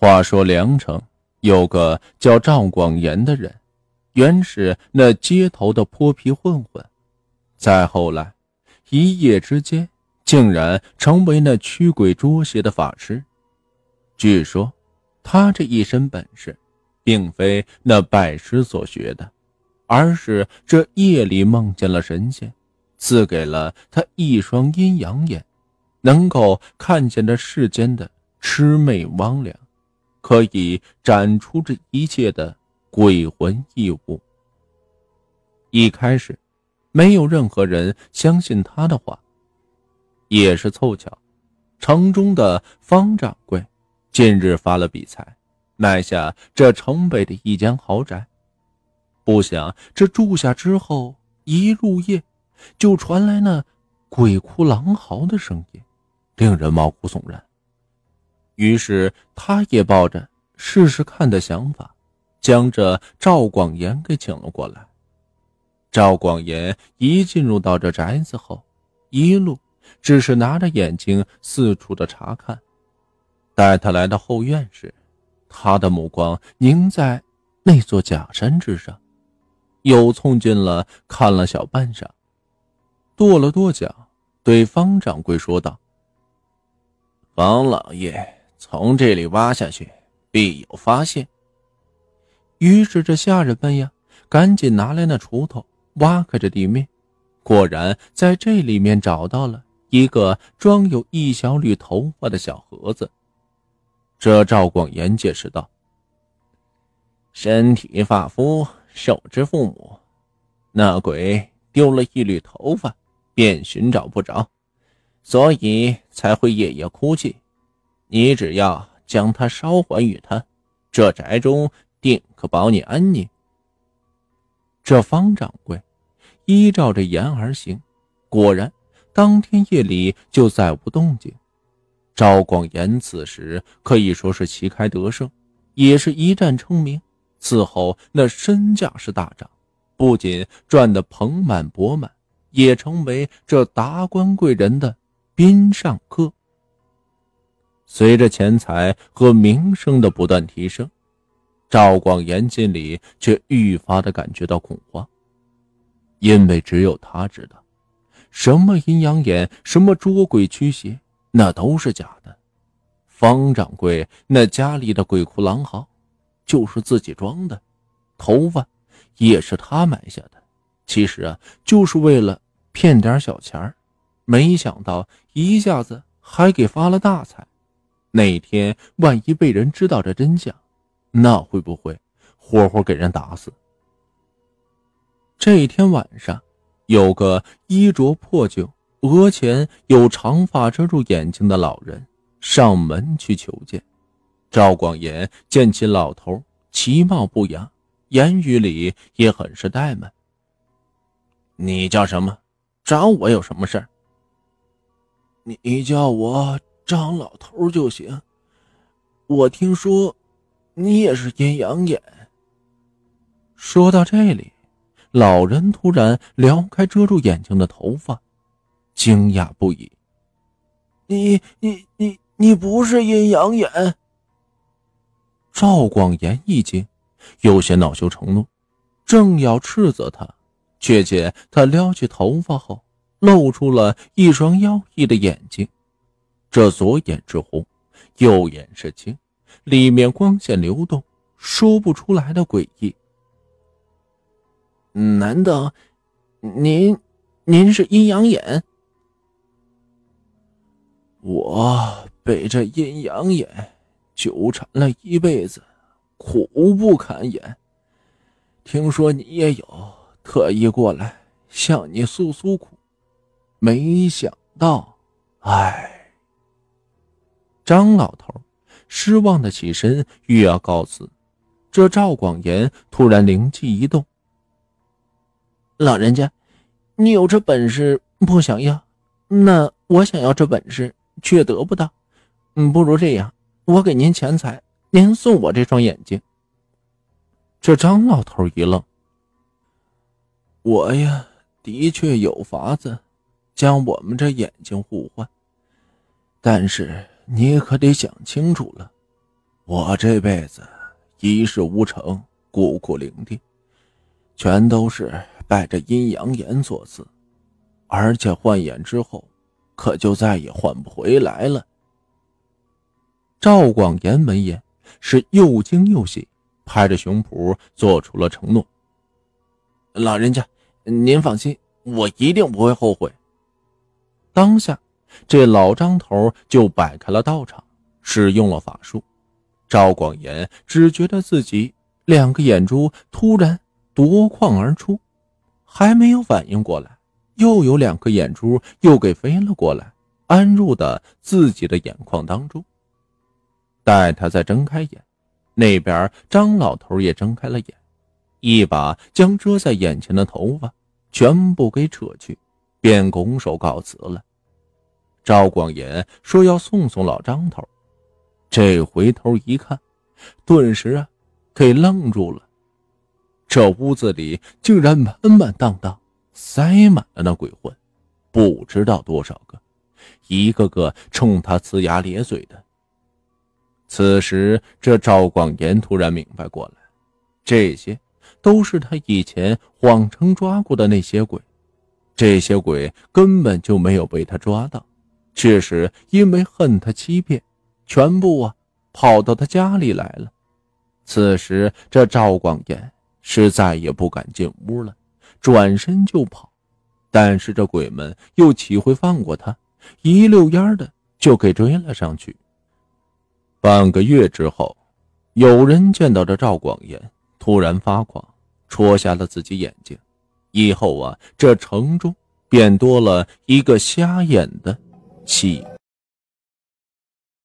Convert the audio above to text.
话说梁城有个叫赵广言的人，原是那街头的泼皮混混，再后来，一夜之间竟然成为那驱鬼捉邪的法师。据说，他这一身本事，并非那拜师所学的，而是这夜里梦见了神仙，赐给了他一双阴阳眼，能够看见这世间的魑魅魍魉。可以斩出这一切的鬼魂异物。一开始，没有任何人相信他的话。也是凑巧，城中的方掌柜近日发了笔财，买下这城北的一间豪宅。不想这住下之后，一入夜就传来那鬼哭狼嚎的声音，令人毛骨悚然。于是，他也抱着试试看的想法，将这赵广言给请了过来。赵广言一进入到这宅子后，一路只是拿着眼睛四处的查看。待他来到后院时，他的目光凝在那座假山之上，又凑近了看了小半晌，跺了跺脚，对方掌柜说道：“方老爷。”从这里挖下去，必有发现。于是这下人们呀，赶紧拿来那锄头，挖开这地面，果然在这里面找到了一个装有一小缕头发的小盒子。这赵广言解释道：“身体发肤，受之父母，那鬼丢了一缕头发，便寻找不着，所以才会夜夜哭泣。”你只要将他烧还与他，这宅中定可保你安宁。这方掌柜依照着言而行，果然当天夜里就再无动静。赵广言此时可以说是旗开得胜，也是一战成名。此后那身价是大涨，不仅赚得盆满钵满，也成为这达官贵人的宾上客。随着钱财和名声的不断提升，赵广言心里却愈发的感觉到恐慌，因为只有他知道，什么阴阳眼，什么捉鬼驱邪，那都是假的。方掌柜那家里的鬼哭狼嚎，就是自己装的，头发也是他买下的，其实啊，就是为了骗点小钱没想到一下子还给发了大财。那天万一被人知道这真相，那会不会活活给人打死？这一天晚上，有个衣着破旧、额前有长发遮住眼睛的老人上门去求见。赵广言见其老头其貌不扬，言语里也很是怠慢。你叫什么？找我有什么事儿？你叫我。张老头就行。我听说，你也是阴阳眼。说到这里，老人突然撩开遮住眼睛的头发，惊讶不已。你你你你不是阴阳眼？赵广言一惊，有些恼羞成怒，正要斥责他，却见他撩起头发后，露出了一双妖异的眼睛。这左眼是红，右眼是青，里面光线流动，说不出来的诡异。难道您您是阴阳眼？我被这阴阳眼纠缠了一辈子，苦不堪言。听说你也有，特意过来向你诉诉苦，没想到，唉。张老头失望的起身，欲要告辞。这赵广言突然灵机一动：“老人家，你有这本事不想要，那我想要这本事却得不到。嗯，不如这样，我给您钱财，您送我这双眼睛。”这张老头一愣：“我呀，的确有法子将我们这眼睛互换，但是……”你可得想清楚了，我这辈子一事无成，孤苦伶仃，全都是拜这阴阳眼所赐，而且换眼之后，可就再也换不回来了。赵广言闻言是又惊又喜，拍着胸脯做出了承诺：“老人家，您放心，我一定不会后悔。”当下，这老张头就摆开了道场，使用了法术。赵广言只觉得自己两个眼珠突然夺眶而出，还没有反应过来，又有两颗眼珠又给飞了过来，安入的自己的眼眶当中。待他再睁开眼，那边张老头也睁开了眼，一把将遮在眼前的头发全部给扯去，便拱手告辞了。赵广言说要送送老张头。这回头一看，顿时啊，给愣住了。这屋子里竟然满满当当塞满了那鬼魂，不知道多少个，一个个冲他呲牙咧嘴的。此时，这赵广言突然明白过来，这些都是他以前谎称抓过的那些鬼，这些鬼根本就没有被他抓到，只是因为恨他欺骗。全部啊，跑到他家里来了。此时，这赵广言是再也不敢进屋了，转身就跑。但是这鬼们又岂会放过他？一溜烟的就给追了上去。半个月之后，有人见到这赵广言突然发狂，戳瞎了自己眼睛。以后啊，这城中便多了一个瞎眼的气。